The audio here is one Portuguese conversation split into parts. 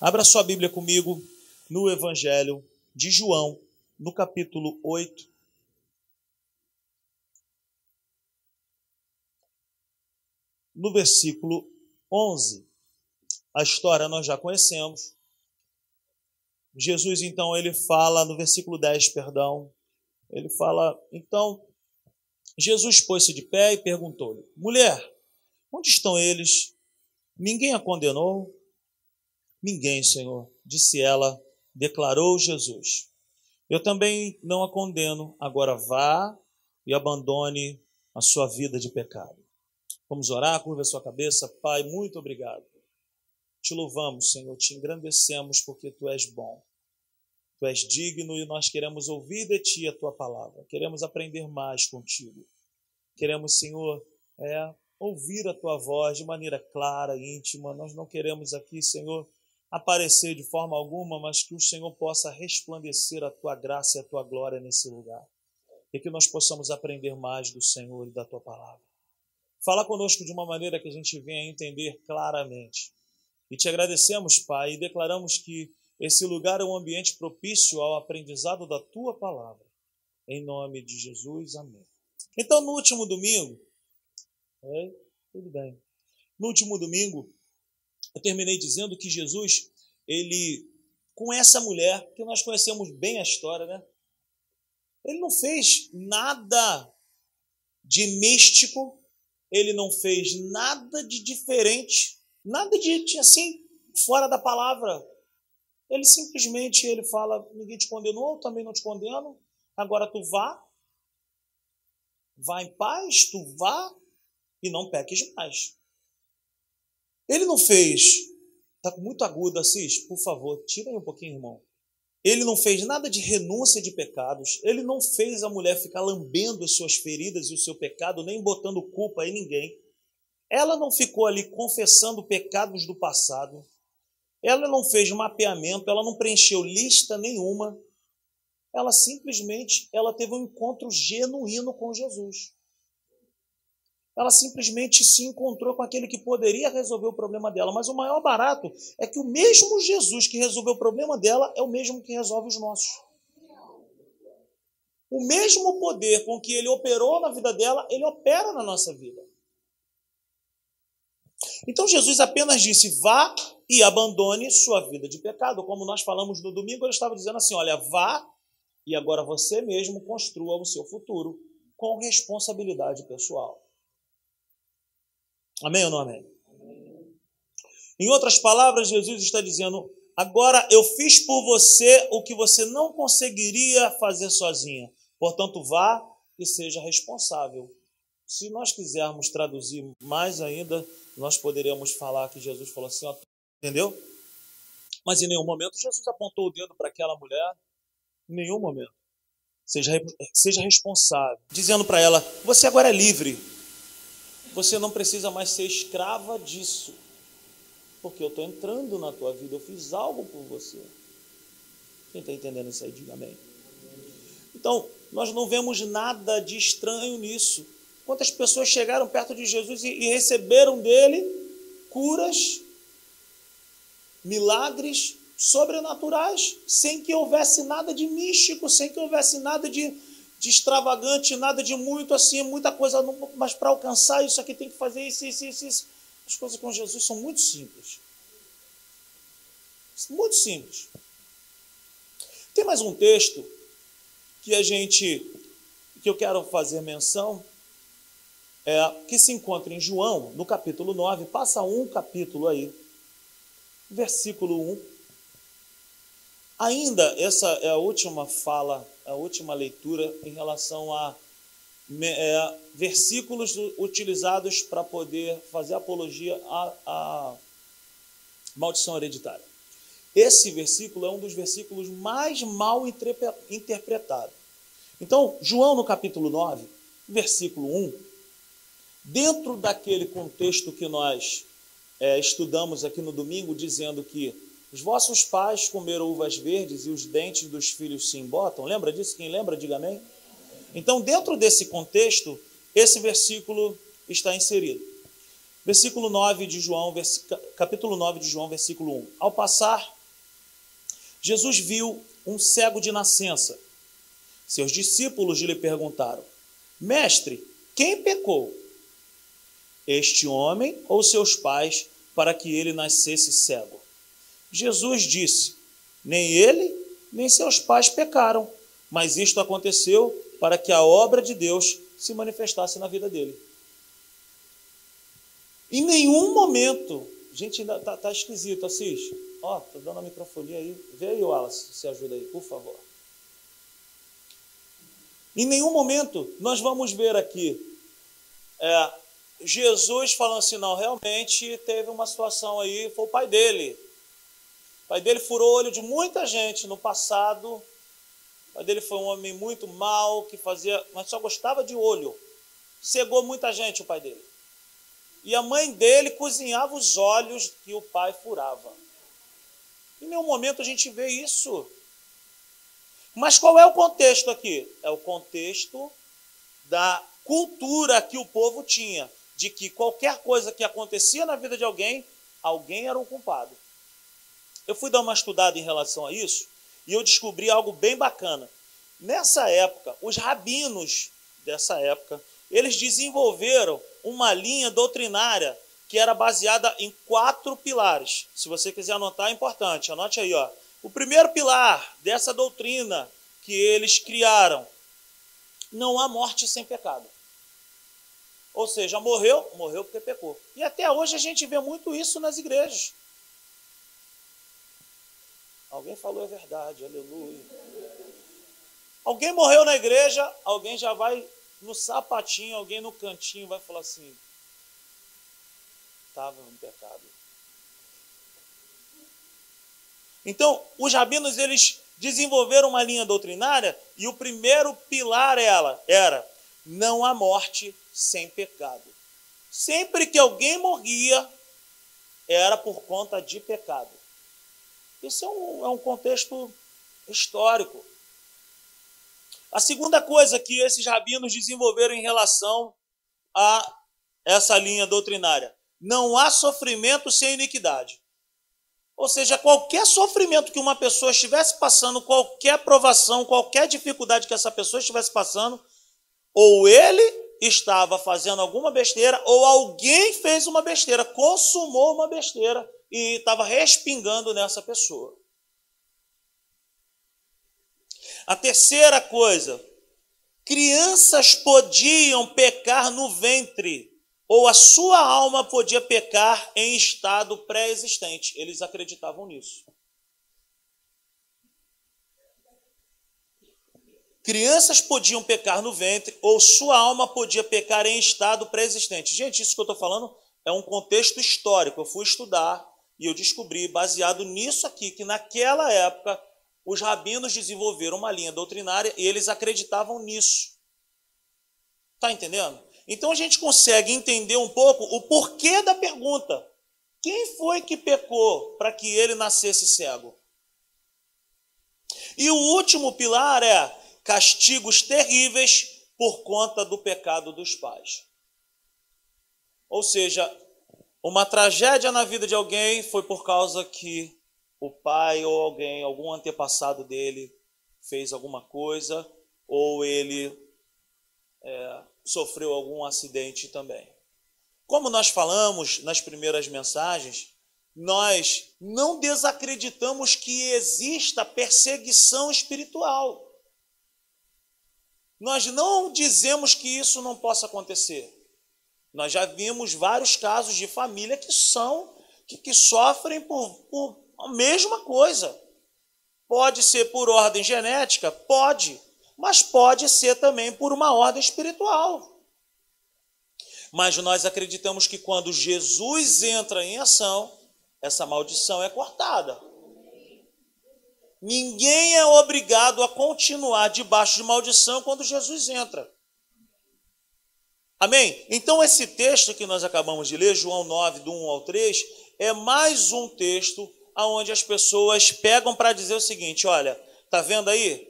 Abra sua Bíblia comigo no Evangelho de João, no capítulo 8. No versículo 11. A história nós já conhecemos. Jesus, então, ele fala, no versículo 10, perdão, ele fala, então, Jesus pôs-se de pé e perguntou-lhe: Mulher, onde estão eles? Ninguém a condenou? Ninguém, Senhor, disse ela, declarou Jesus. Eu também não a condeno, agora vá e abandone a sua vida de pecado. Vamos orar, curva a sua cabeça. Pai, muito obrigado. Te louvamos, Senhor, te engrandecemos porque tu és bom. Tu és digno e nós queremos ouvir de ti a tua palavra. Queremos aprender mais contigo. Queremos, Senhor, é, ouvir a tua voz de maneira clara, íntima. Nós não queremos aqui, Senhor, aparecer de forma alguma, mas que o Senhor possa resplandecer a tua graça e a tua glória nesse lugar. E que nós possamos aprender mais do Senhor e da tua palavra. Fala conosco de uma maneira que a gente venha entender claramente. E te agradecemos, Pai, e declaramos que esse lugar é um ambiente propício ao aprendizado da tua palavra. Em nome de Jesus, amém. Então, no último domingo, é, tudo bem. No último domingo, eu terminei dizendo que Jesus, ele, com essa mulher, que nós conhecemos bem a história, né? Ele não fez nada de místico, ele não fez nada de diferente, nada de assim, fora da palavra. Ele simplesmente ele fala: ninguém te condenou, eu também não te condeno, agora tu vá, vá em paz, tu vá e não peques mais. Ele não fez. Está muito agudo, Assis? Por favor, tira aí um pouquinho, irmão. Ele não fez nada de renúncia de pecados. Ele não fez a mulher ficar lambendo as suas feridas e o seu pecado, nem botando culpa em ninguém. Ela não ficou ali confessando pecados do passado. Ela não fez mapeamento, ela não preencheu lista nenhuma. Ela simplesmente ela teve um encontro genuíno com Jesus ela simplesmente se encontrou com aquele que poderia resolver o problema dela. Mas o maior barato é que o mesmo Jesus que resolveu o problema dela é o mesmo que resolve os nossos. O mesmo poder com que ele operou na vida dela, ele opera na nossa vida. Então Jesus apenas disse: vá e abandone sua vida de pecado. Como nós falamos no domingo, ele estava dizendo assim: olha, vá e agora você mesmo construa o seu futuro com responsabilidade pessoal. Amém ou não amém? Em outras palavras, Jesus está dizendo: agora eu fiz por você o que você não conseguiria fazer sozinha. Portanto, vá e seja responsável. Se nós quisermos traduzir mais ainda, nós poderíamos falar que Jesus falou assim, ó, entendeu? Mas em nenhum momento Jesus apontou o dedo para aquela mulher, em nenhum momento. Seja, seja responsável, dizendo para ela: você agora é livre, você não precisa mais ser escrava disso. Porque eu estou entrando na tua vida, eu fiz algo por você. Quem está entendendo isso aí, diga amém. Então, nós não vemos nada de estranho nisso. Quantas pessoas chegaram perto de Jesus e, e receberam dele curas, milagres sobrenaturais, sem que houvesse nada de místico, sem que houvesse nada de de extravagante, nada de muito assim, muita coisa, mas para alcançar isso aqui tem que fazer isso, isso, isso, isso. As coisas com Jesus são muito simples. Muito simples. Tem mais um texto que a gente, que eu quero fazer menção, é, que se encontra em João, no capítulo 9, passa um capítulo aí, versículo 1. Ainda, essa é a última fala a última leitura em relação a é, versículos utilizados para poder fazer apologia à, à maldição hereditária. Esse versículo é um dos versículos mais mal interpretados. Então, João, no capítulo 9, versículo 1, dentro daquele contexto que nós é, estudamos aqui no domingo, dizendo que os vossos pais comeram uvas verdes e os dentes dos filhos se embotam. Lembra disso? Quem lembra, diga amém. Então, dentro desse contexto, esse versículo está inserido. Versículo 9 de João, capítulo 9 de João, versículo 1. Ao passar, Jesus viu um cego de nascença. Seus discípulos lhe perguntaram: Mestre, quem pecou? Este homem ou seus pais para que ele nascesse cego? Jesus disse: Nem ele, nem seus pais pecaram, mas isto aconteceu para que a obra de Deus se manifestasse na vida dele. Em nenhum momento, gente, ainda tá, tá esquisito, assiste. Ó, tô dando a microfonia aí. Vê aí, Wallace, se ajuda aí, por favor. Em nenhum momento nós vamos ver aqui é, Jesus falando assim, não, realmente teve uma situação aí, foi o pai dele. O pai dele furou o olho de muita gente no passado. O pai dele foi um homem muito mau, que fazia, mas só gostava de olho. Cegou muita gente o pai dele. E a mãe dele cozinhava os olhos que o pai furava. Em nenhum momento a gente vê isso. Mas qual é o contexto aqui? É o contexto da cultura que o povo tinha, de que qualquer coisa que acontecia na vida de alguém, alguém era o culpado. Eu fui dar uma estudada em relação a isso e eu descobri algo bem bacana. Nessa época, os rabinos dessa época, eles desenvolveram uma linha doutrinária que era baseada em quatro pilares. Se você quiser anotar, é importante. Anote aí, ó. O primeiro pilar dessa doutrina que eles criaram: não há morte sem pecado. Ou seja, morreu, morreu porque pecou. E até hoje a gente vê muito isso nas igrejas. Alguém falou a verdade, aleluia. Alguém morreu na igreja, alguém já vai no sapatinho, alguém no cantinho vai falar assim: estava no pecado. Então, os rabinos eles desenvolveram uma linha doutrinária e o primeiro pilar ela era não há morte sem pecado. Sempre que alguém morria, era por conta de pecado. Isso é um, é um contexto histórico. A segunda coisa que esses rabinos desenvolveram em relação a essa linha doutrinária não há sofrimento sem iniquidade. Ou seja, qualquer sofrimento que uma pessoa estivesse passando, qualquer provação, qualquer dificuldade que essa pessoa estivesse passando, ou ele estava fazendo alguma besteira, ou alguém fez uma besteira, consumou uma besteira e estava respingando nessa pessoa. A terceira coisa, crianças podiam pecar no ventre ou a sua alma podia pecar em estado pré-existente. Eles acreditavam nisso. Crianças podiam pecar no ventre, ou sua alma podia pecar em estado pré-existente. Gente, isso que eu estou falando é um contexto histórico. Eu fui estudar e eu descobri, baseado nisso aqui, que naquela época os rabinos desenvolveram uma linha doutrinária e eles acreditavam nisso. Está entendendo? Então a gente consegue entender um pouco o porquê da pergunta. Quem foi que pecou para que ele nascesse cego? E o último pilar é castigos terríveis por conta do pecado dos pais. Ou seja, uma tragédia na vida de alguém foi por causa que o pai ou alguém, algum antepassado dele, fez alguma coisa, ou ele é, sofreu algum acidente também. Como nós falamos nas primeiras mensagens, nós não desacreditamos que exista perseguição espiritual. Nós não dizemos que isso não possa acontecer. Nós já vimos vários casos de família que são, que, que sofrem por, por a mesma coisa. Pode ser por ordem genética? Pode mas pode ser também por uma ordem espiritual. Mas nós acreditamos que quando Jesus entra em ação, essa maldição é cortada. Ninguém é obrigado a continuar debaixo de maldição quando Jesus entra. Amém? Então, esse texto que nós acabamos de ler, João 9, do 1 ao 3, é mais um texto onde as pessoas pegam para dizer o seguinte: olha, tá vendo aí?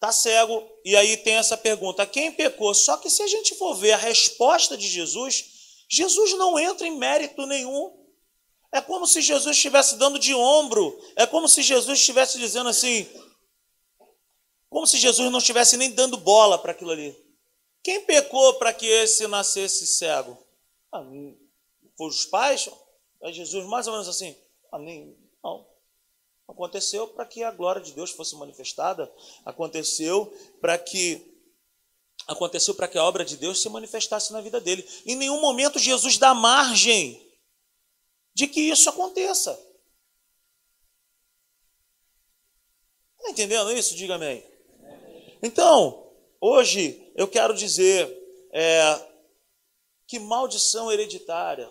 está cego, e aí tem essa pergunta: quem pecou? Só que se a gente for ver a resposta de Jesus, Jesus não entra em mérito nenhum. É como se Jesus estivesse dando de ombro. É como se Jesus estivesse dizendo assim. Como se Jesus não estivesse nem dando bola para aquilo ali. Quem pecou para que esse nascesse cego? Ah, foram os pais? É Jesus mais ou menos assim. Ah, nem, não. Aconteceu para que a glória de Deus fosse manifestada. Aconteceu para que aconteceu para que a obra de Deus se manifestasse na vida dele. Em nenhum momento Jesus dá margem de que isso aconteça. Está entendendo isso? Diga amém. Então, hoje eu quero dizer é, que maldição hereditária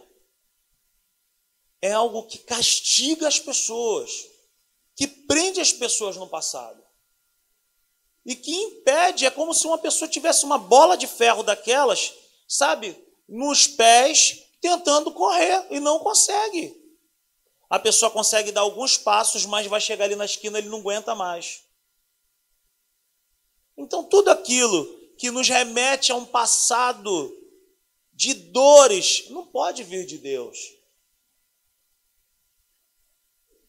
é algo que castiga as pessoas, que prende as pessoas no passado. E que impede, é como se uma pessoa tivesse uma bola de ferro daquelas, sabe, nos pés, tentando correr e não consegue. A pessoa consegue dar alguns passos, mas vai chegar ali na esquina, ele não aguenta mais. Então, tudo aquilo que nos remete a um passado de dores não pode vir de Deus.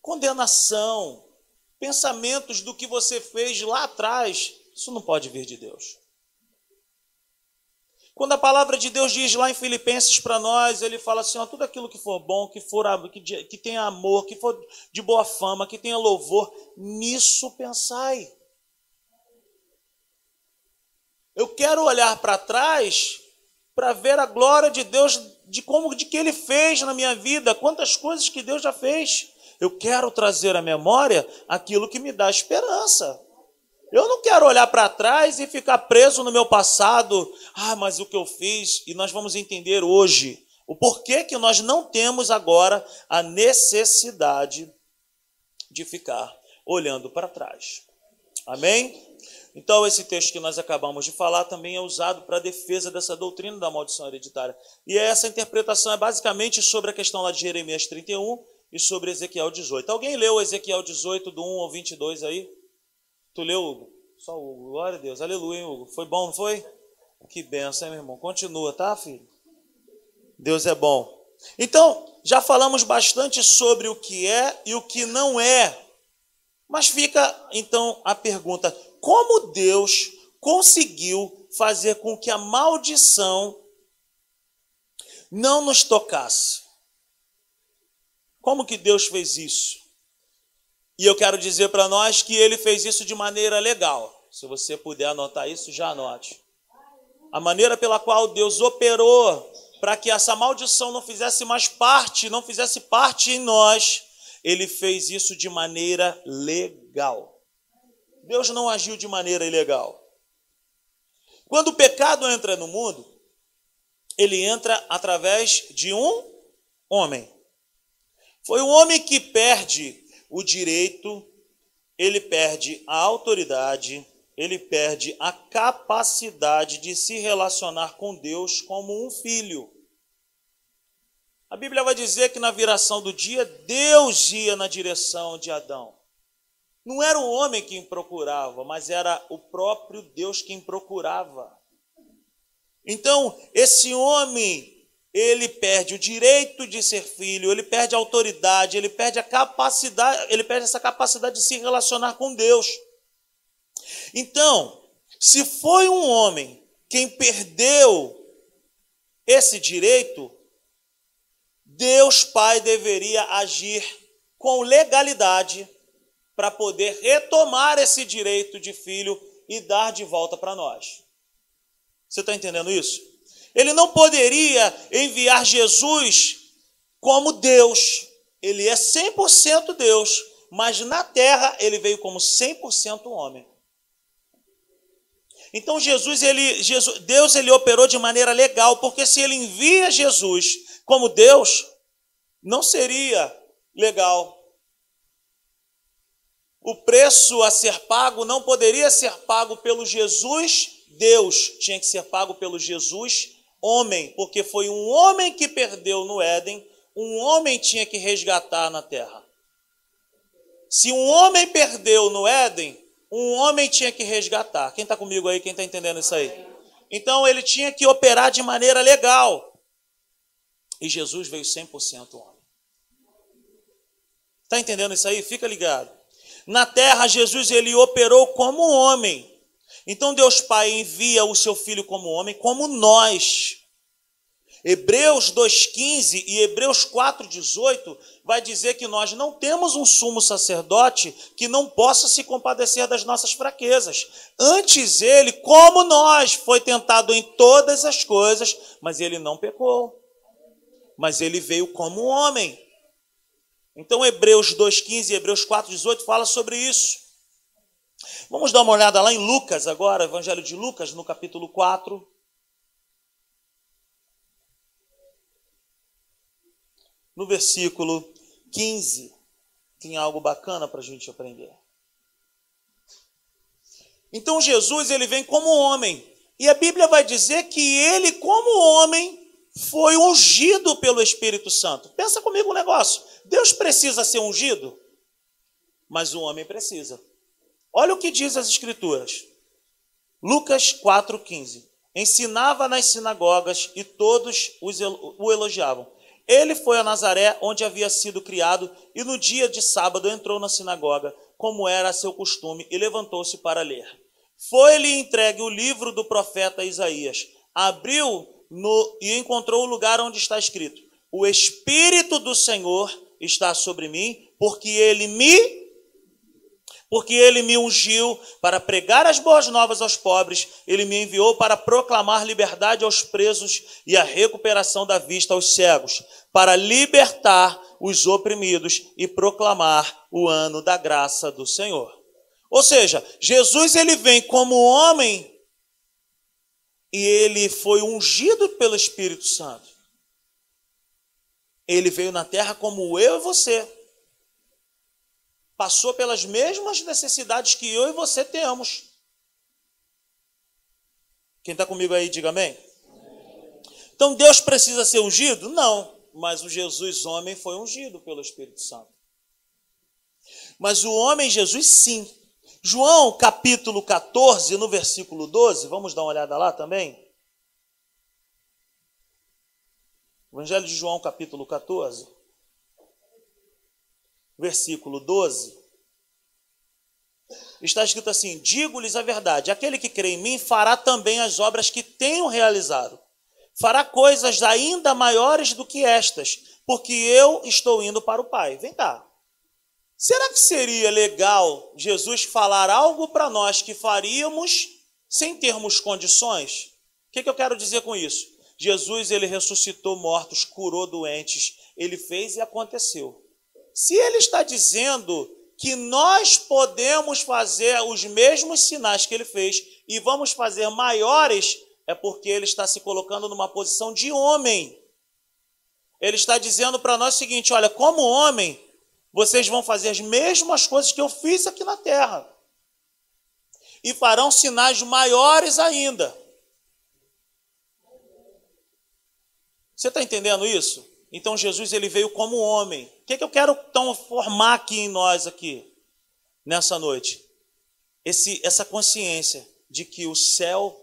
Condenação, pensamentos do que você fez lá atrás, isso não pode vir de Deus. Quando a palavra de Deus diz lá em Filipenses para nós, ele fala assim: ó, tudo aquilo que for bom, que for que, que tenha amor, que for de boa fama, que tenha louvor, nisso pensai. Eu quero olhar para trás para ver a glória de Deus, de como de que Ele fez na minha vida, quantas coisas que Deus já fez. Eu quero trazer à memória aquilo que me dá esperança. Eu não quero olhar para trás e ficar preso no meu passado. Ah, mas o que eu fiz? E nós vamos entender hoje o porquê que nós não temos agora a necessidade de ficar olhando para trás. Amém? Então, esse texto que nós acabamos de falar também é usado para a defesa dessa doutrina da maldição hereditária. E essa interpretação é basicamente sobre a questão lá de Jeremias 31 e sobre Ezequiel 18. Alguém leu Ezequiel 18, do 1 ao 22 aí? Tu leu, Hugo? Só o Hugo. Glória a Deus. Aleluia, hein, Hugo. Foi bom, não foi? Que benção, hein, meu irmão? Continua, tá, filho? Deus é bom. Então, já falamos bastante sobre o que é e o que não é. Mas fica, então, a pergunta: como Deus conseguiu fazer com que a maldição não nos tocasse? Como que Deus fez isso? E eu quero dizer para nós que ele fez isso de maneira legal. Se você puder anotar isso, já anote. A maneira pela qual Deus operou para que essa maldição não fizesse mais parte, não fizesse parte em nós, ele fez isso de maneira legal. Deus não agiu de maneira ilegal. Quando o pecado entra no mundo, ele entra através de um homem. Foi um homem que perde o direito, ele perde a autoridade, ele perde a capacidade de se relacionar com Deus como um filho. A Bíblia vai dizer que na viração do dia, Deus ia na direção de Adão. Não era o homem quem procurava, mas era o próprio Deus quem procurava. Então, esse homem ele perde o direito de ser filho, ele perde a autoridade, ele perde a capacidade, ele perde essa capacidade de se relacionar com Deus. Então, se foi um homem quem perdeu esse direito, Deus Pai deveria agir com legalidade para poder retomar esse direito de filho e dar de volta para nós. Você está entendendo isso? Ele não poderia enviar Jesus como Deus. Ele é 100% Deus, mas na terra ele veio como 100% homem. Então Jesus, ele, Jesus, Deus ele operou de maneira legal, porque se ele envia Jesus como Deus, não seria legal. O preço a ser pago não poderia ser pago pelo Jesus Deus, tinha que ser pago pelo Jesus homem, porque foi um homem que perdeu no Éden, um homem tinha que resgatar na terra. Se um homem perdeu no Éden, um homem tinha que resgatar. Quem está comigo aí? Quem está entendendo isso aí? Então ele tinha que operar de maneira legal. E Jesus veio 100% homem. Está entendendo isso aí? Fica ligado. Na terra, Jesus ele operou como homem. Então Deus Pai envia o seu filho como homem, como nós. Hebreus 2,15 e Hebreus 4,18 vai dizer que nós não temos um sumo sacerdote que não possa se compadecer das nossas fraquezas. Antes ele, como nós, foi tentado em todas as coisas, mas ele não pecou. Mas ele veio como homem. Então Hebreus 2,15 e Hebreus 4,18 fala sobre isso. Vamos dar uma olhada lá em Lucas agora, Evangelho de Lucas, no capítulo 4. no versículo 15, tem algo bacana para a gente aprender. Então Jesus ele vem como homem, e a Bíblia vai dizer que ele, como homem, foi ungido pelo Espírito Santo. Pensa comigo um negócio: Deus precisa ser ungido, mas o homem precisa. Olha o que diz as Escrituras. Lucas 4,15. Ensinava nas sinagogas e todos o elogiavam. Ele foi a Nazaré, onde havia sido criado, e no dia de sábado entrou na sinagoga, como era seu costume, e levantou-se para ler. Foi-lhe entregue o livro do profeta Isaías. Abriu no, e encontrou o lugar onde está escrito: O Espírito do Senhor está sobre mim, porque ele me porque ele me ungiu para pregar as boas novas aos pobres, ele me enviou para proclamar liberdade aos presos e a recuperação da vista aos cegos, para libertar os oprimidos e proclamar o ano da graça do Senhor. Ou seja, Jesus ele vem como homem e ele foi ungido pelo Espírito Santo. Ele veio na terra como eu e você passou pelas mesmas necessidades que eu e você temos. Quem está comigo aí, diga amém. Então Deus precisa ser ungido? Não, mas o Jesus homem foi ungido pelo Espírito Santo. Mas o homem Jesus sim. João capítulo 14, no versículo 12, vamos dar uma olhada lá também? Evangelho de João capítulo 14 versículo 12, está escrito assim: Digo-lhes a verdade, aquele que crê em mim fará também as obras que tenho realizado, fará coisas ainda maiores do que estas, porque eu estou indo para o Pai. Vem cá. Será que seria legal Jesus falar algo para nós que faríamos sem termos condições? O que, que eu quero dizer com isso? Jesus ele ressuscitou mortos, curou doentes, ele fez e aconteceu. Se ele está dizendo que nós podemos fazer os mesmos sinais que ele fez e vamos fazer maiores, é porque ele está se colocando numa posição de homem. Ele está dizendo para nós o seguinte: olha, como homem, vocês vão fazer as mesmas coisas que eu fiz aqui na terra. E farão sinais maiores ainda. Você está entendendo isso? Então Jesus ele veio como homem. O que, é que eu quero então formar aqui em nós aqui nessa noite? Esse, essa consciência de que o céu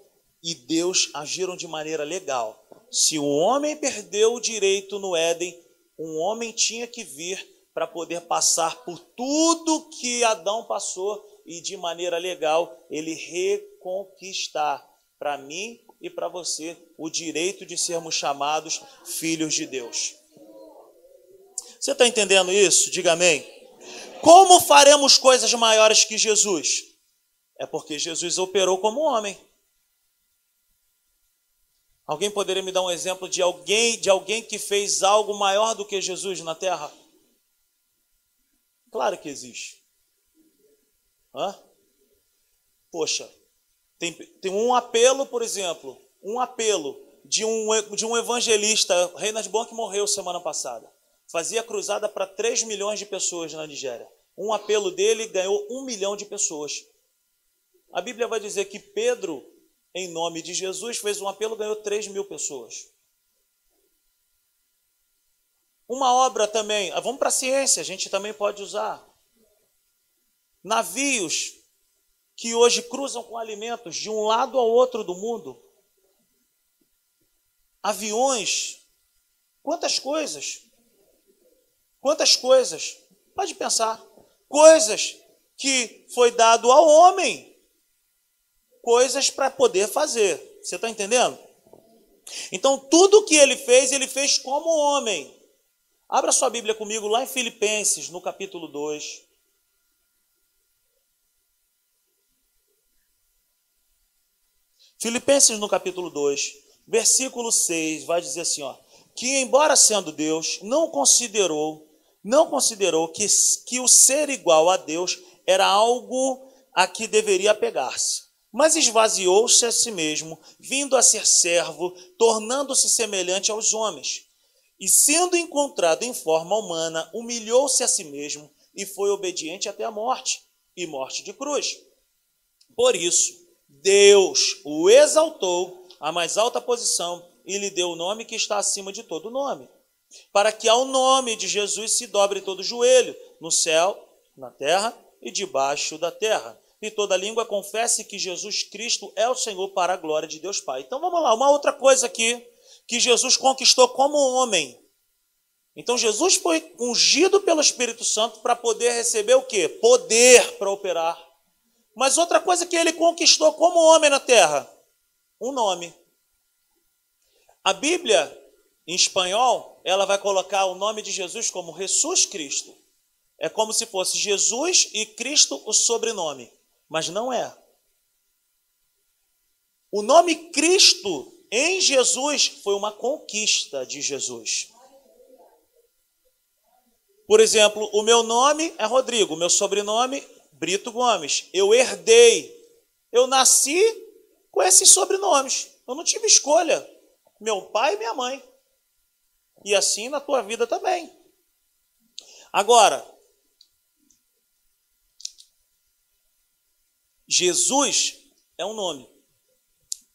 e Deus agiram de maneira legal. Se o homem perdeu o direito no Éden, um homem tinha que vir para poder passar por tudo que Adão passou e de maneira legal ele reconquistar para mim e para você o direito de sermos chamados filhos de Deus. Você está entendendo isso? Diga amém. Como faremos coisas maiores que Jesus? É porque Jesus operou como homem. Alguém poderia me dar um exemplo de alguém, de alguém que fez algo maior do que Jesus na terra? Claro que existe. Hã? Poxa, tem, tem um apelo, por exemplo, um apelo de um, de um evangelista, Bonk morreu semana passada. Fazia cruzada para 3 milhões de pessoas na Nigéria. Um apelo dele ganhou um milhão de pessoas. A Bíblia vai dizer que Pedro, em nome de Jesus, fez um apelo e ganhou 3 mil pessoas. Uma obra também, ah, vamos para a ciência, a gente também pode usar. Navios que hoje cruzam com alimentos de um lado ao outro do mundo. Aviões Quantas coisas? Quantas coisas? Pode pensar. Coisas que foi dado ao homem. Coisas para poder fazer. Você está entendendo? Então, tudo que ele fez, ele fez como homem. Abra sua Bíblia comigo lá em Filipenses, no capítulo 2. Filipenses no capítulo 2, versículo 6, vai dizer assim, ó, que embora sendo Deus, não considerou, não considerou que, que o ser igual a Deus era algo a que deveria pegar-se, mas esvaziou-se a si mesmo, vindo a ser servo, tornando-se semelhante aos homens. E sendo encontrado em forma humana, humilhou-se a si mesmo e foi obediente até a morte, e morte de cruz. Por isso, Deus o exaltou à mais alta posição e lhe deu o nome que está acima de todo nome, para que ao nome de Jesus se dobre todo joelho, no céu, na terra e debaixo da terra, e toda língua confesse que Jesus Cristo é o Senhor para a glória de Deus Pai. Então vamos lá, uma outra coisa aqui que Jesus conquistou como homem. Então Jesus foi ungido pelo Espírito Santo para poder receber o quê? Poder para operar mas outra coisa que ele conquistou como homem na terra: um nome. A Bíblia, em espanhol, ela vai colocar o nome de Jesus como Jesus Cristo. É como se fosse Jesus e Cristo o sobrenome, mas não é. O nome Cristo em Jesus foi uma conquista de Jesus. Por exemplo, o meu nome é Rodrigo, meu sobrenome Brito Gomes. Eu herdei. Eu nasci com esses sobrenomes. Eu não tive escolha. Meu pai e minha mãe. E assim na tua vida também. Agora, Jesus é um nome.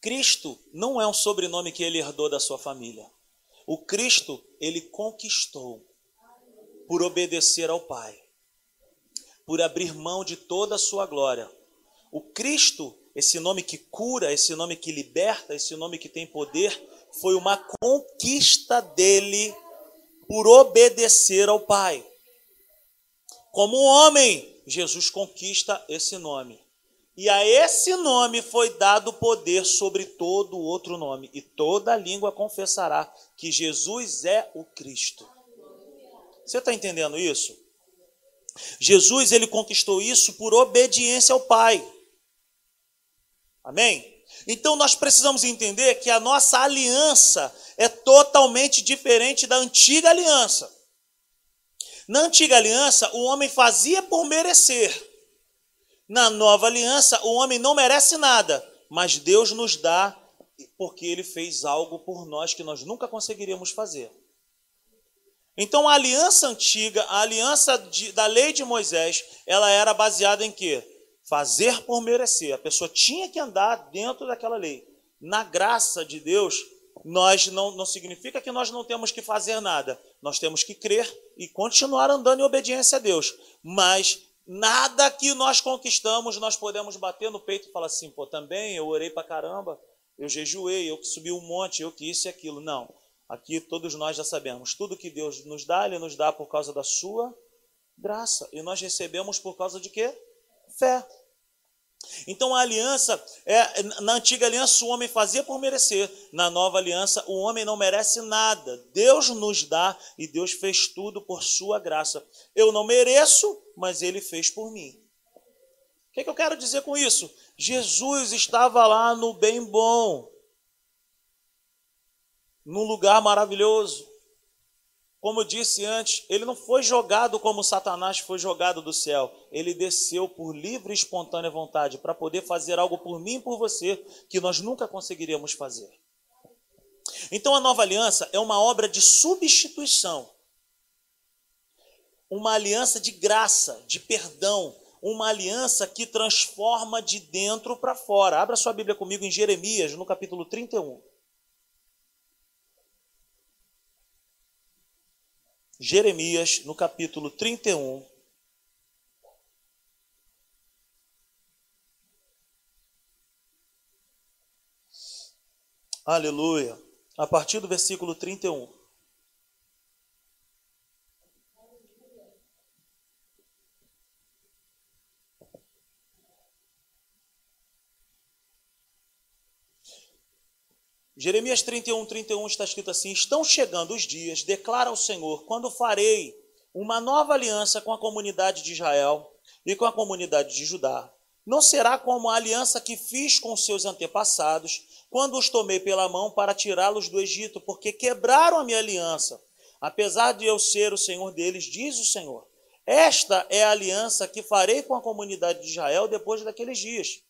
Cristo não é um sobrenome que ele herdou da sua família. O Cristo ele conquistou por obedecer ao Pai por abrir mão de toda a sua glória. O Cristo, esse nome que cura, esse nome que liberta, esse nome que tem poder, foi uma conquista dele por obedecer ao Pai. Como homem, Jesus conquista esse nome. E a esse nome foi dado poder sobre todo outro nome, e toda língua confessará que Jesus é o Cristo. Você está entendendo isso? Jesus ele conquistou isso por obediência ao Pai. Amém? Então nós precisamos entender que a nossa aliança é totalmente diferente da antiga aliança. Na antiga aliança, o homem fazia por merecer. Na nova aliança, o homem não merece nada, mas Deus nos dá porque ele fez algo por nós que nós nunca conseguiríamos fazer. Então a aliança antiga, a aliança de, da lei de Moisés, ela era baseada em quê? Fazer por merecer. A pessoa tinha que andar dentro daquela lei. Na graça de Deus, nós não, não significa que nós não temos que fazer nada. Nós temos que crer e continuar andando em obediência a Deus. Mas nada que nós conquistamos, nós podemos bater no peito e falar assim, pô, também eu orei pra caramba, eu jejuei, eu que subi um monte, eu que isso e aquilo. Não. Aqui todos nós já sabemos, tudo que Deus nos dá, Ele nos dá por causa da sua graça. E nós recebemos por causa de quê? Fé. Então a aliança, é, na antiga aliança o homem fazia por merecer, na nova aliança o homem não merece nada. Deus nos dá e Deus fez tudo por sua graça. Eu não mereço, mas ele fez por mim. O que, que eu quero dizer com isso? Jesus estava lá no bem bom num lugar maravilhoso. Como eu disse antes, ele não foi jogado como Satanás foi jogado do céu. Ele desceu por livre e espontânea vontade para poder fazer algo por mim e por você que nós nunca conseguiríamos fazer. Então a nova aliança é uma obra de substituição. Uma aliança de graça, de perdão, uma aliança que transforma de dentro para fora. Abra sua Bíblia comigo em Jeremias, no capítulo 31. Jeremias, no capítulo 31. Aleluia. A partir do versículo 31. Jeremias 31, 31 está escrito assim: Estão chegando os dias, declara o Senhor, quando farei uma nova aliança com a comunidade de Israel e com a comunidade de Judá. Não será como a aliança que fiz com seus antepassados, quando os tomei pela mão para tirá-los do Egito, porque quebraram a minha aliança, apesar de eu ser o Senhor deles, diz o Senhor. Esta é a aliança que farei com a comunidade de Israel depois daqueles dias.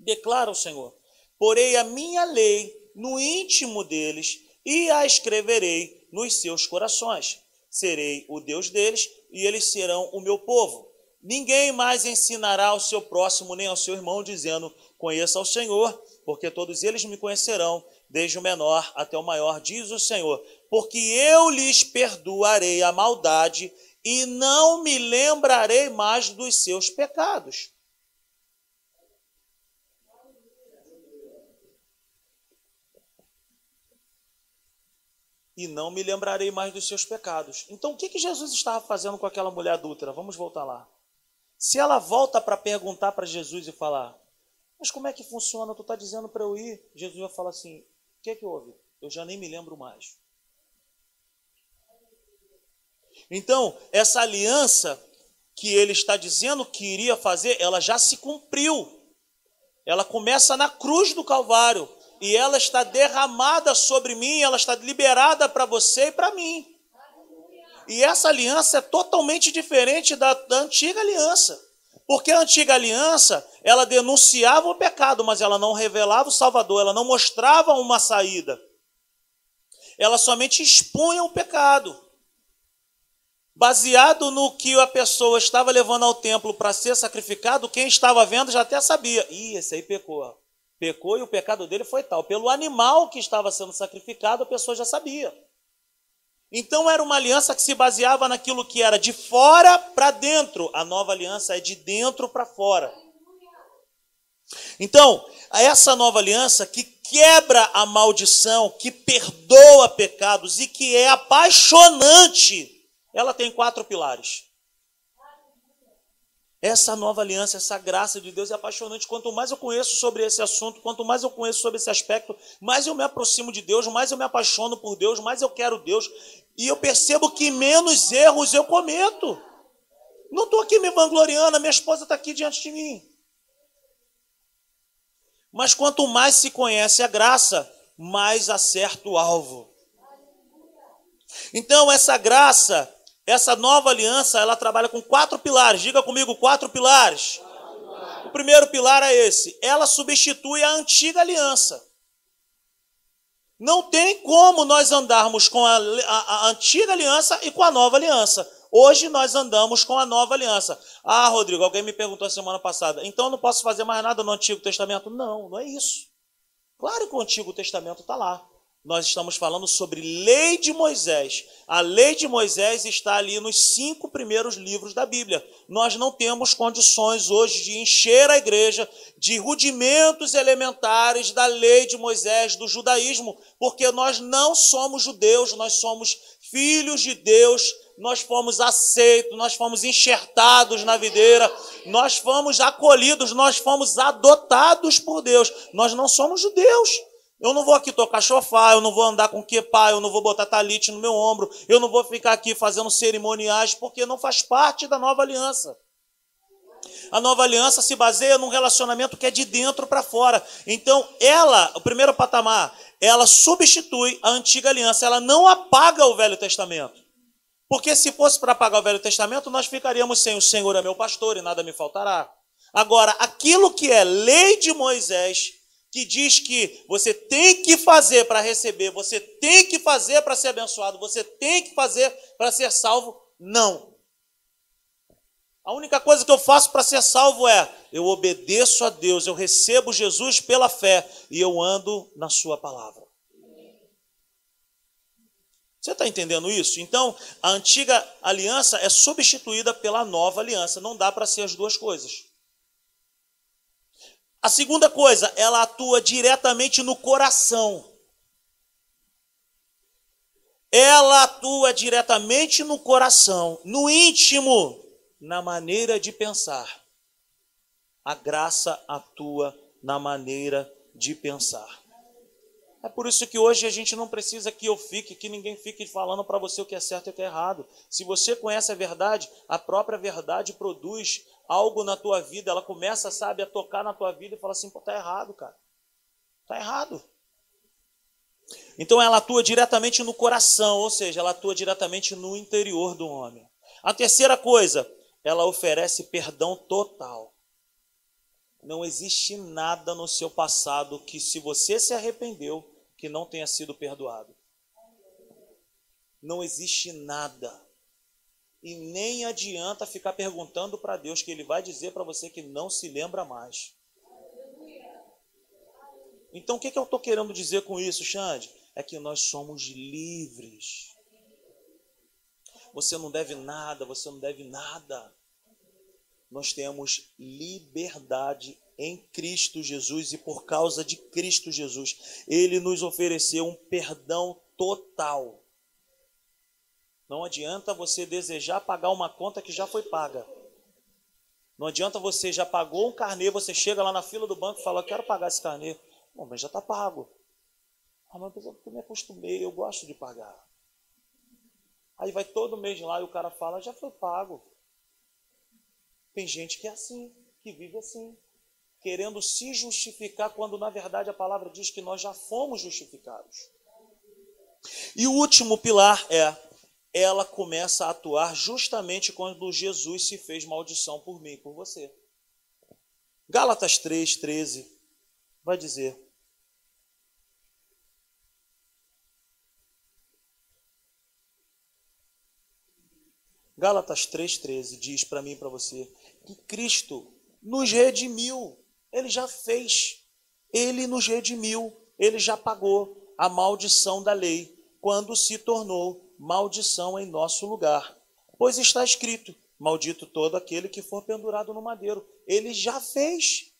Declara o Senhor: Porei a minha lei no íntimo deles e a escreverei nos seus corações. Serei o Deus deles e eles serão o meu povo. Ninguém mais ensinará ao seu próximo nem ao seu irmão, dizendo: Conheça o Senhor, porque todos eles me conhecerão, desde o menor até o maior, diz o Senhor. Porque eu lhes perdoarei a maldade e não me lembrarei mais dos seus pecados. E não me lembrarei mais dos seus pecados. Então, o que, que Jesus estava fazendo com aquela mulher adúltera? Vamos voltar lá. Se ela volta para perguntar para Jesus e falar: Mas como é que funciona? Tu está dizendo para eu ir? Jesus vai falar assim: O que, que houve? Eu já nem me lembro mais. Então, essa aliança que ele está dizendo que iria fazer, ela já se cumpriu. Ela começa na cruz do Calvário e ela está derramada sobre mim, ela está liberada para você e para mim. E essa aliança é totalmente diferente da, da, antiga aliança. Porque a antiga aliança, ela denunciava o pecado, mas ela não revelava o Salvador, ela não mostrava uma saída. Ela somente expunha o pecado baseado no que a pessoa estava levando ao templo para ser sacrificado, quem estava vendo já até sabia. Ih, esse aí pecou. Pecou e o pecado dele foi tal. Pelo animal que estava sendo sacrificado, a pessoa já sabia. Então era uma aliança que se baseava naquilo que era de fora para dentro. A nova aliança é de dentro para fora. Então, essa nova aliança que quebra a maldição, que perdoa pecados e que é apaixonante ela tem quatro pilares. Essa nova aliança, essa graça de Deus é apaixonante. Quanto mais eu conheço sobre esse assunto, quanto mais eu conheço sobre esse aspecto, mais eu me aproximo de Deus, mais eu me apaixono por Deus, mais eu quero Deus. E eu percebo que menos erros eu cometo. Não estou aqui me vangloriando, minha esposa está aqui diante de mim. Mas quanto mais se conhece a graça, mais acerta o alvo. Então, essa graça essa nova aliança, ela trabalha com quatro pilares. Diga comigo, quatro pilares. O primeiro pilar é esse. Ela substitui a antiga aliança. Não tem como nós andarmos com a, a, a, antiga aliança e com a nova aliança. Hoje nós andamos com a nova aliança. Ah, Rodrigo, alguém me perguntou semana passada, então não posso fazer mais nada no Antigo Testamento? Não, não é isso. Claro que o Antigo Testamento está lá nós estamos falando sobre lei de Moisés. A lei de Moisés está ali nos cinco primeiros livros da Bíblia. Nós não temos condições hoje de encher a igreja de rudimentos elementares da lei de Moisés, do judaísmo, porque nós não somos judeus, nós somos filhos de Deus, nós fomos aceitos, nós fomos enxertados na videira, nós fomos acolhidos, nós fomos adotados por Deus. Nós não somos judeus. Eu não vou aqui tocar chofar, eu não vou andar com quepá, eu não vou botar talite no meu ombro, eu não vou ficar aqui fazendo cerimoniais, porque não faz parte da nova aliança. A nova aliança se baseia num relacionamento que é de dentro para fora. Então, ela, o primeiro patamar, ela substitui a antiga aliança, ela não apaga o Velho Testamento. Porque se fosse para apagar o Velho Testamento, nós ficaríamos sem o Senhor é meu pastor e nada me faltará. Agora, aquilo que é lei de Moisés, que diz que você tem que fazer para receber, você tem que fazer para ser abençoado, você tem que fazer para ser salvo, não. A única coisa que eu faço para ser salvo é eu obedeço a Deus, eu recebo Jesus pela fé e eu ando na Sua palavra. Você está entendendo isso? Então, a antiga aliança é substituída pela nova aliança. Não dá para ser as duas coisas. A segunda coisa, ela atua diretamente no coração. Ela atua diretamente no coração, no íntimo, na maneira de pensar. A graça atua na maneira de pensar. É por isso que hoje a gente não precisa que eu fique, que ninguém fique falando para você o que é certo e o que é errado. Se você conhece a verdade, a própria verdade produz algo na tua vida, ela começa, sabe, a tocar na tua vida e fala assim, pô, tá errado, cara. Tá errado. Então ela atua diretamente no coração, ou seja, ela atua diretamente no interior do homem. A terceira coisa, ela oferece perdão total. Não existe nada no seu passado que, se você se arrependeu, que não tenha sido perdoado. Não existe nada. E nem adianta ficar perguntando para Deus, que Ele vai dizer para você que não se lembra mais. Então, o que, que eu estou querendo dizer com isso, Xande? É que nós somos livres. Você não deve nada, você não deve nada. Nós temos liberdade em Cristo Jesus e por causa de Cristo Jesus, Ele nos ofereceu um perdão total. Não adianta você desejar pagar uma conta que já foi paga. Não adianta você já pagou um carnê, você chega lá na fila do banco e fala, quero pagar esse carnê. Bom, mas já está pago. Ah, mas eu me acostumei, eu gosto de pagar. Aí vai todo mês lá e o cara fala, já foi pago. Tem gente que é assim, que vive assim, querendo se justificar, quando na verdade a palavra diz que nós já fomos justificados. E o último pilar é, ela começa a atuar justamente quando Jesus se fez maldição por mim e por você. Gálatas 3, 13 vai dizer: Gálatas 3,13 diz para mim e para você que Cristo nos redimiu. Ele já fez. Ele nos redimiu. Ele já pagou a maldição da lei quando se tornou maldição em nosso lugar. Pois está escrito: Maldito todo aquele que for pendurado no madeiro. Ele já fez.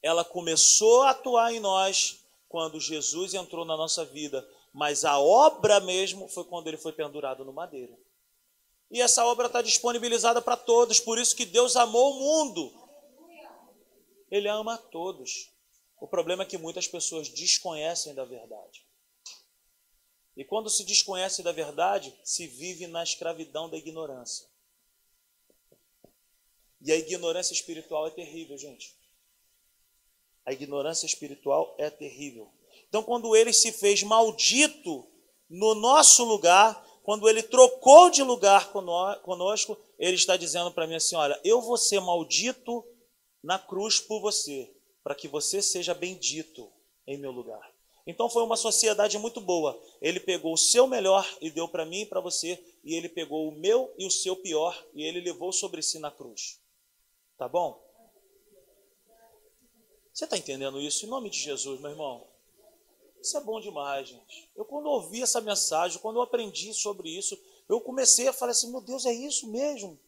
Ela começou a atuar em nós quando Jesus entrou na nossa vida, mas a obra mesmo foi quando ele foi pendurado no madeiro. E essa obra está disponibilizada para todos, por isso que Deus amou o mundo. Ele ama a todos. O problema é que muitas pessoas desconhecem da verdade. E quando se desconhece da verdade, se vive na escravidão da ignorância. E a ignorância espiritual é terrível, gente. A ignorância espiritual é terrível. Então, quando ele se fez maldito no nosso lugar, quando ele trocou de lugar conosco, ele está dizendo para mim assim: olha, eu vou ser maldito na cruz por você, para que você seja bendito em meu lugar. Então foi uma sociedade muito boa. Ele pegou o seu melhor e deu para mim e para você, e ele pegou o meu e o seu pior e ele levou sobre si na cruz. Tá bom? Você está entendendo isso? Em nome de Jesus, meu irmão. Isso é bom demais, gente. Eu, quando ouvi essa mensagem, quando eu aprendi sobre isso, eu comecei a falar assim: meu Deus, é isso mesmo?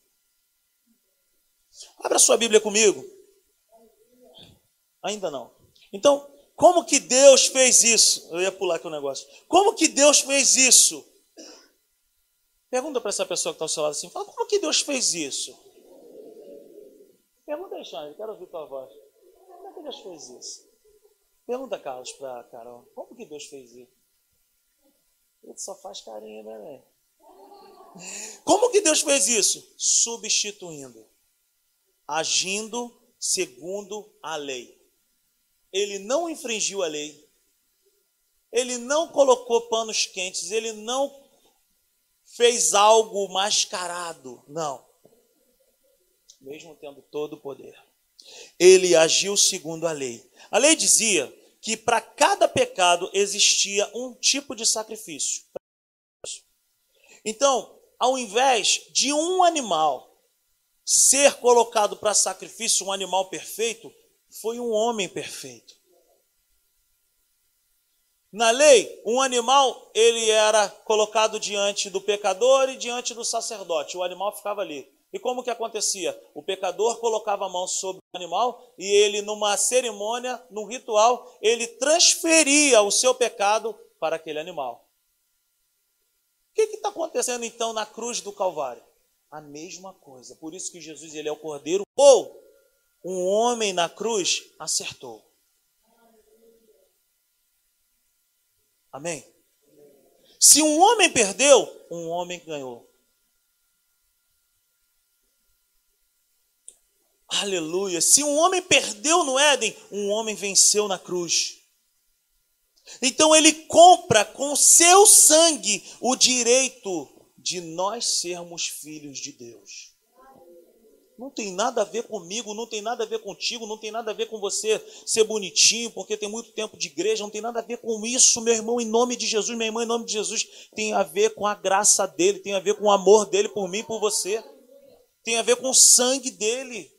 Abra sua Bíblia comigo. Ainda não. Então, como que Deus fez isso? Eu ia pular aqui o um negócio. Como que Deus fez isso? Pergunta para essa pessoa que está ao seu lado assim: fala, como que Deus fez isso? Pergunta aí, Xande, quero ouvir tua voz. Como é que Deus fez isso? Pergunta, Carlos, para Carol, como que Deus fez isso? Ele só faz carinho, né, Como que Deus fez isso? Substituindo, agindo segundo a lei. Ele não infringiu a lei, ele não colocou panos quentes, ele não fez algo mascarado, não. Mesmo tendo todo o poder, ele agiu segundo a lei. A lei dizia que para cada pecado existia um tipo de sacrifício. Então, ao invés de um animal ser colocado para sacrifício, um animal perfeito, foi um homem perfeito. Na lei, um animal ele era colocado diante do pecador e diante do sacerdote. O animal ficava ali. E como que acontecia? O pecador colocava a mão sobre o animal e ele, numa cerimônia, num ritual, ele transferia o seu pecado para aquele animal. O que está acontecendo então na cruz do Calvário? A mesma coisa. Por isso que Jesus ele é o cordeiro. Ou um homem na cruz acertou. Amém? Se um homem perdeu, um homem ganhou. Aleluia. Se um homem perdeu no Éden, um homem venceu na cruz. Então ele compra com seu sangue o direito de nós sermos filhos de Deus. Não tem nada a ver comigo, não tem nada a ver contigo, não tem nada a ver com você ser bonitinho, porque tem muito tempo de igreja, não tem nada a ver com isso, meu irmão, em nome de Jesus, minha irmã, em nome de Jesus, tem a ver com a graça dele, tem a ver com o amor dele por mim por você, tem a ver com o sangue dele.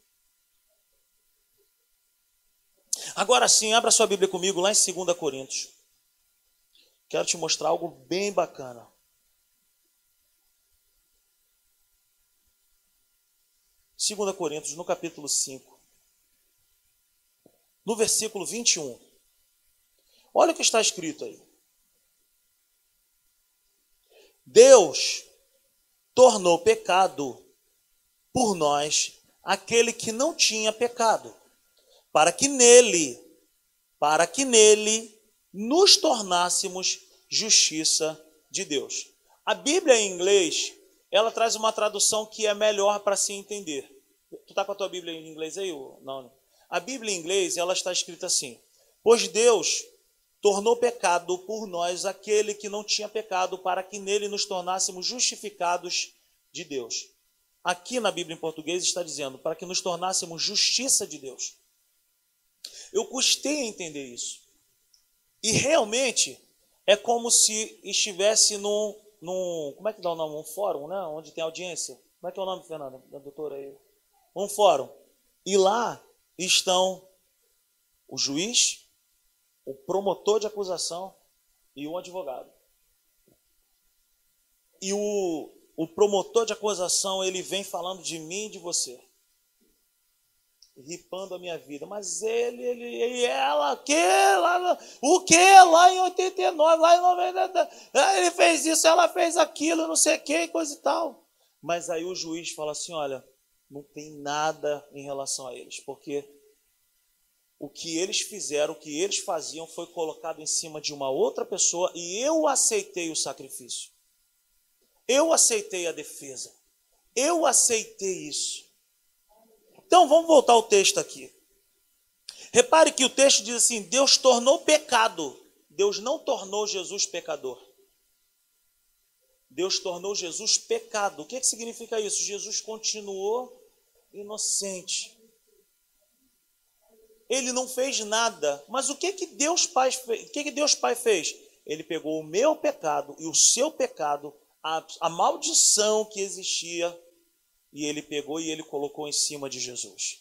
Agora sim, abra sua Bíblia comigo lá em 2 Coríntios. Quero te mostrar algo bem bacana. 2 Coríntios, no capítulo 5, no versículo 21. Olha o que está escrito aí. Deus tornou pecado por nós aquele que não tinha pecado, para que nele, para que nele nos tornássemos justiça de Deus. A Bíblia em inglês ela traz uma tradução que é melhor para se entender. Tu está com a tua Bíblia em inglês aí? Não. A Bíblia em inglês ela está escrita assim: Pois Deus tornou pecado por nós aquele que não tinha pecado, para que nele nos tornássemos justificados de Deus. Aqui na Bíblia em português está dizendo para que nos tornássemos justiça de Deus. Eu custei a entender isso. E realmente é como se estivesse num, num, como é que dá o nome? Um fórum, né? Onde tem audiência. Como é que é o nome, Fernanda, da doutora aí? Um fórum. E lá estão o juiz, o promotor de acusação e o advogado. E o, o promotor de acusação, ele vem falando de mim e de você ripando a minha vida. Mas ele, ele, ela, que, lá, o que? Lá em 89, lá em 90, ah, ele fez isso, ela fez aquilo, não sei o que, coisa e tal. Mas aí o juiz fala assim: olha, não tem nada em relação a eles, porque o que eles fizeram, o que eles faziam foi colocado em cima de uma outra pessoa e eu aceitei o sacrifício. Eu aceitei a defesa. Eu aceitei isso. Então vamos voltar ao texto aqui. Repare que o texto diz assim: Deus tornou pecado. Deus não tornou Jesus pecador. Deus tornou Jesus pecado. O que, que significa isso? Jesus continuou inocente. Ele não fez nada. Mas o que que Deus Pai fez? O que que Deus Pai fez? Ele pegou o meu pecado e o seu pecado, a, a maldição que existia e ele pegou e ele colocou em cima de Jesus.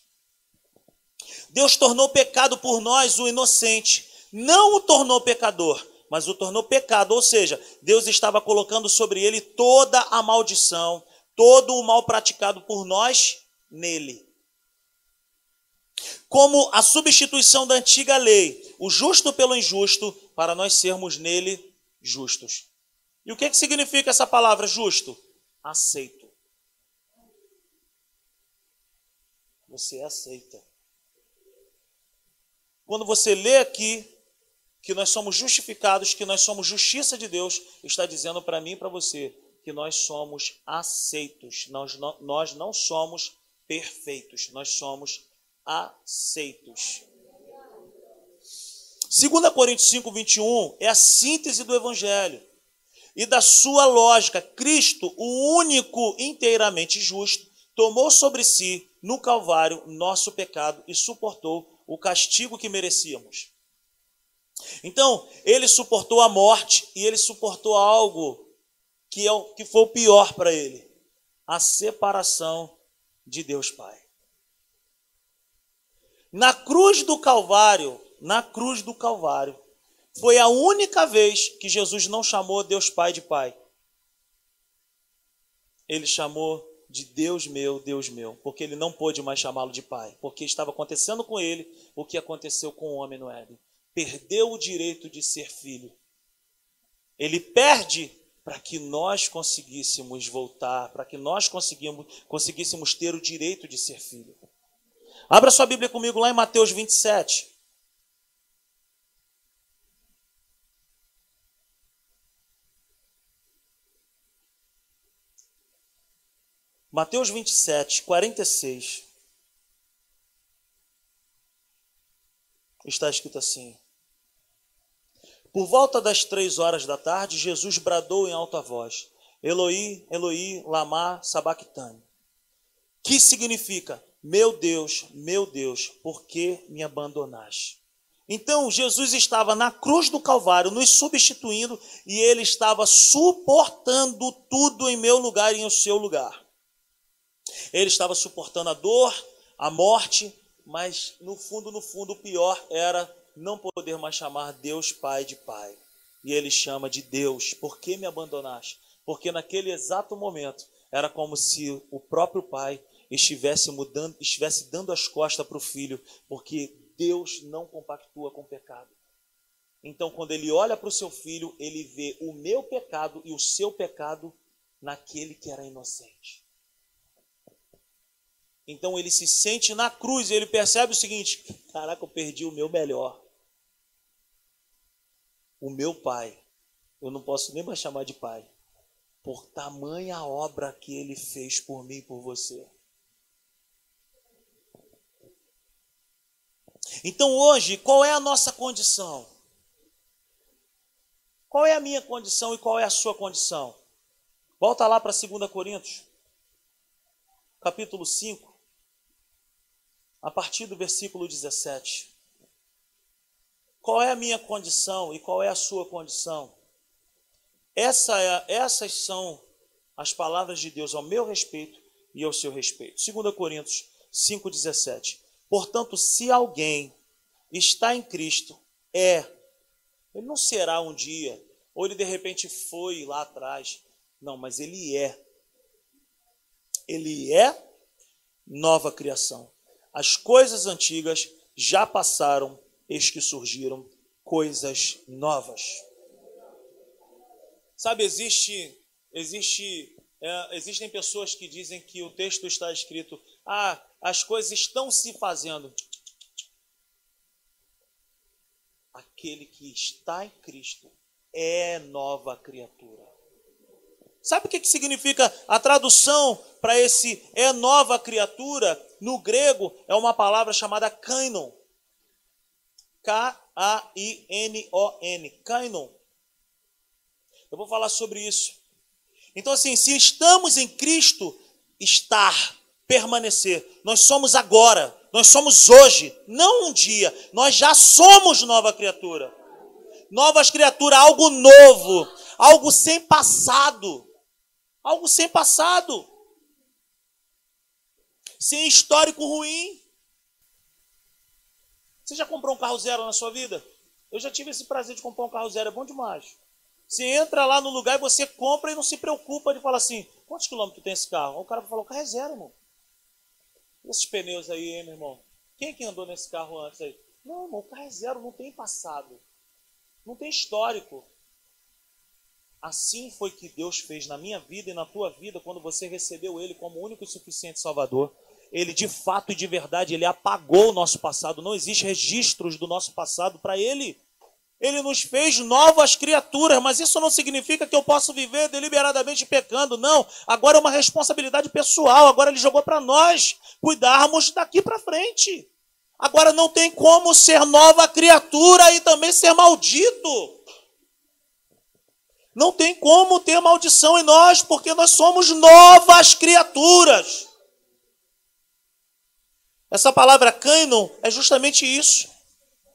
Deus tornou pecado por nós o inocente, não o tornou pecador, mas o tornou pecado, ou seja, Deus estava colocando sobre ele toda a maldição, todo o mal praticado por nós nele. Como a substituição da antiga lei, o justo pelo injusto, para nós sermos nele justos. E o que, que significa essa palavra justo? Aceito. você aceita. Quando você lê aqui que nós somos justificados, que nós somos justiça de Deus, está dizendo para mim e para você que nós somos aceitos. Nós não, nós não somos perfeitos, nós somos aceitos. 2 Coríntios 5, 21 é a síntese do Evangelho e da sua lógica. Cristo, o único inteiramente justo, tomou sobre si no Calvário nosso pecado e suportou o castigo que merecíamos. Então, ele suportou a morte e ele suportou algo que, é o, que foi o pior para ele: a separação de Deus Pai. Na cruz do Calvário, na cruz do Calvário, foi a única vez que Jesus não chamou Deus Pai de Pai. Ele chamou de Deus meu, Deus meu, porque ele não pôde mais chamá-lo de pai, porque estava acontecendo com ele o que aconteceu com o homem no Éden. Perdeu o direito de ser filho. Ele perde para que nós conseguíssemos voltar, para que nós conseguimos, conseguíssemos ter o direito de ser filho. Abra sua Bíblia comigo lá em Mateus 27. Mateus 27, 46. Está escrito assim: por volta das três horas da tarde, Jesus bradou em alta voz: Eloi, Eloi, lama sabachthani. Que significa: Meu Deus, meu Deus, por que me abandonaste? Então Jesus estava na cruz do Calvário, nos substituindo, e ele estava suportando tudo em meu lugar e em seu lugar. Ele estava suportando a dor, a morte, mas no fundo, no fundo, o pior era não poder mais chamar Deus Pai de Pai. E ele chama de Deus, por que me abandonaste? Porque naquele exato momento era como se o próprio Pai estivesse mudando, estivesse dando as costas para o filho, porque Deus não compactua com o pecado. Então, quando ele olha para o seu filho, ele vê o meu pecado e o seu pecado naquele que era inocente. Então ele se sente na cruz e ele percebe o seguinte: caraca, eu perdi o meu melhor. O meu pai. Eu não posso nem mais chamar de pai. Por tamanha obra que ele fez por mim e por você. Então hoje, qual é a nossa condição? Qual é a minha condição e qual é a sua condição? Volta lá para 2 Coríntios, capítulo 5, a partir do versículo 17. Qual é a minha condição e qual é a sua condição? Essa é, essas são as palavras de Deus ao meu respeito e ao seu respeito. 2 Coríntios 5,17. Portanto, se alguém está em Cristo, é. Ele não será um dia, ou ele de repente foi lá atrás. Não, mas ele é. Ele é nova criação. As coisas antigas já passaram, eis que surgiram coisas novas. Sabe, existe, existe, é, existem pessoas que dizem que o texto está escrito, ah, as coisas estão se fazendo. Aquele que está em Cristo é nova criatura. Sabe o que significa a tradução para esse é nova criatura? No grego é uma palavra chamada kainon. K-A-I-N-O-N. Kainon. Eu vou falar sobre isso. Então, assim, se estamos em Cristo, estar permanecer. Nós somos agora, nós somos hoje, não um dia. Nós já somos nova criatura. Novas criaturas, algo novo, algo sem passado. Algo sem passado. Sem histórico ruim. Você já comprou um carro zero na sua vida? Eu já tive esse prazer de comprar um carro zero, é bom demais. Você entra lá no lugar e você compra e não se preocupa de falar assim: quantos quilômetros tem esse carro? O cara falou: carro é zero, irmão. Esses pneus aí, hein, meu irmão? Quem que andou nesse carro antes aí? Não, irmão, o carro é zero, não tem passado. Não tem histórico. Assim foi que Deus fez na minha vida e na tua vida quando você recebeu Ele como único e suficiente Salvador. Ele de fato e de verdade, ele apagou o nosso passado. Não existe registros do nosso passado para Ele. Ele nos fez novas criaturas, mas isso não significa que eu possa viver deliberadamente pecando, não. Agora é uma responsabilidade pessoal, agora ele jogou para nós cuidarmos daqui para frente. Agora não tem como ser nova criatura e também ser maldito. Não tem como ter maldição em nós, porque nós somos novas criaturas. Essa palavra canon é justamente isso.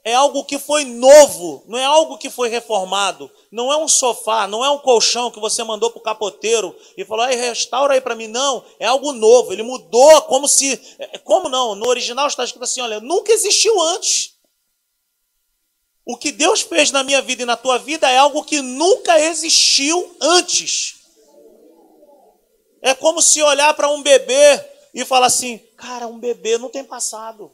É algo que foi novo, não é algo que foi reformado, não é um sofá, não é um colchão que você mandou para o capoteiro e falou, aí restaura aí para mim, não, é algo novo, ele mudou como se, é, como não, no original está escrito assim, olha, nunca existiu antes. O que Deus fez na minha vida e na tua vida é algo que nunca existiu antes. É como se olhar para um bebê e falar assim, cara, um bebê não tem passado.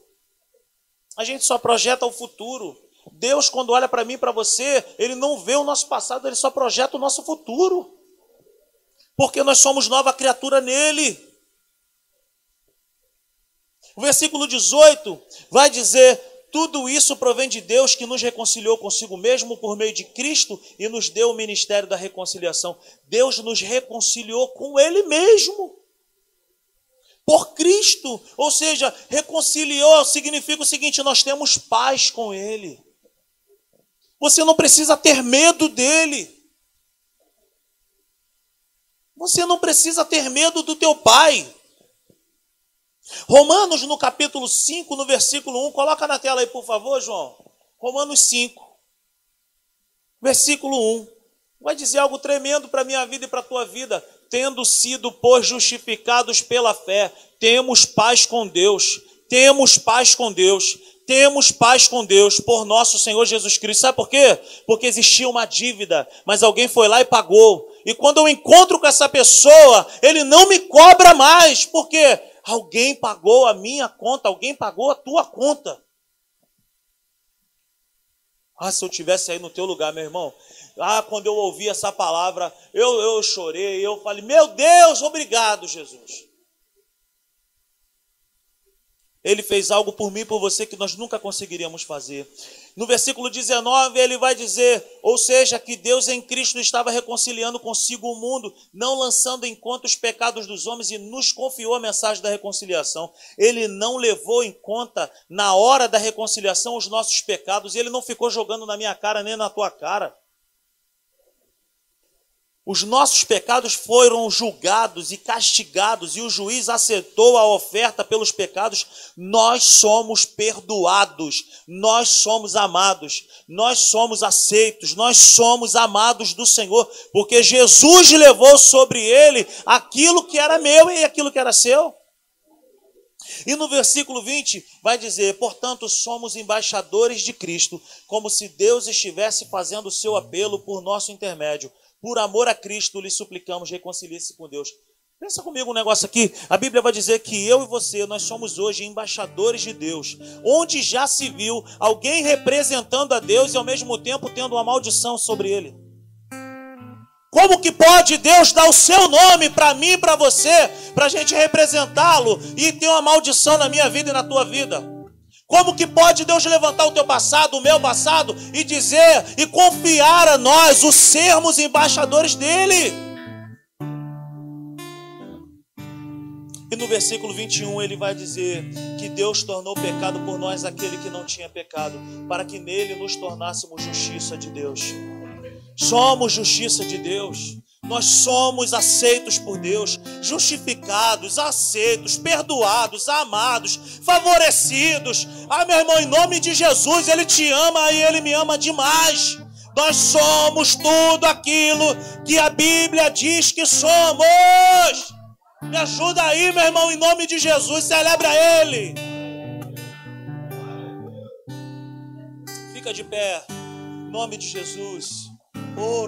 A gente só projeta o futuro. Deus, quando olha para mim e para você, Ele não vê o nosso passado, Ele só projeta o nosso futuro. Porque nós somos nova criatura nele. O versículo 18 vai dizer: Tudo isso provém de Deus que nos reconciliou consigo mesmo por meio de Cristo e nos deu o ministério da reconciliação. Deus nos reconciliou com Ele mesmo. por Cristo. Ou seja, reconciliou significa o seguinte: nós temos paz com Ele. Você não precisa ter medo dele. Você não precisa ter medo do teu pai. Romanos, no capítulo 5, no versículo 1, coloca na tela aí, por favor, João. Romanos 5, versículo 1. Vai dizer algo tremendo para a minha vida e para a tua vida. Tendo sido, pois, justificados pela fé, temos paz com Deus. Temos paz com Deus. Temos paz com Deus por nosso Senhor Jesus Cristo. Sabe por quê? Porque existia uma dívida, mas alguém foi lá e pagou. E quando eu encontro com essa pessoa, ele não me cobra mais. Por quê? Alguém pagou a minha conta, alguém pagou a tua conta. Ah, se eu tivesse aí no teu lugar, meu irmão. Ah, quando eu ouvi essa palavra, eu, eu chorei, eu falei, meu Deus, obrigado, Jesus. Ele fez algo por mim e por você que nós nunca conseguiríamos fazer. No versículo 19, ele vai dizer: ou seja, que Deus em Cristo estava reconciliando consigo o mundo, não lançando em conta os pecados dos homens e nos confiou a mensagem da reconciliação. Ele não levou em conta, na hora da reconciliação, os nossos pecados, ele não ficou jogando na minha cara nem na tua cara. Os nossos pecados foram julgados e castigados, e o juiz aceitou a oferta pelos pecados. Nós somos perdoados, nós somos amados, nós somos aceitos, nós somos amados do Senhor, porque Jesus levou sobre ele aquilo que era meu e aquilo que era seu. E no versículo 20 vai dizer: Portanto, somos embaixadores de Cristo, como se Deus estivesse fazendo o seu apelo por nosso intermédio. Por amor a Cristo, lhe suplicamos, reconcilie-se com Deus. Pensa comigo um negócio aqui. A Bíblia vai dizer que eu e você, nós somos hoje embaixadores de Deus. Onde já se viu alguém representando a Deus e ao mesmo tempo tendo uma maldição sobre ele? Como que pode Deus dar o seu nome para mim e para você, para a gente representá-lo e ter uma maldição na minha vida e na tua vida? Como que pode Deus levantar o teu passado, o meu passado, e dizer e confiar a nós o sermos embaixadores dele? E no versículo 21 ele vai dizer que Deus tornou pecado por nós aquele que não tinha pecado, para que nele nos tornássemos justiça de Deus. Somos justiça de Deus. Nós somos aceitos por Deus, justificados, aceitos, perdoados, amados, favorecidos. Ah, meu irmão, em nome de Jesus, Ele te ama e Ele me ama demais. Nós somos tudo aquilo que a Bíblia diz que somos. Me ajuda aí, meu irmão, em nome de Jesus, celebra Ele. Fica de pé, em nome de Jesus. Oh,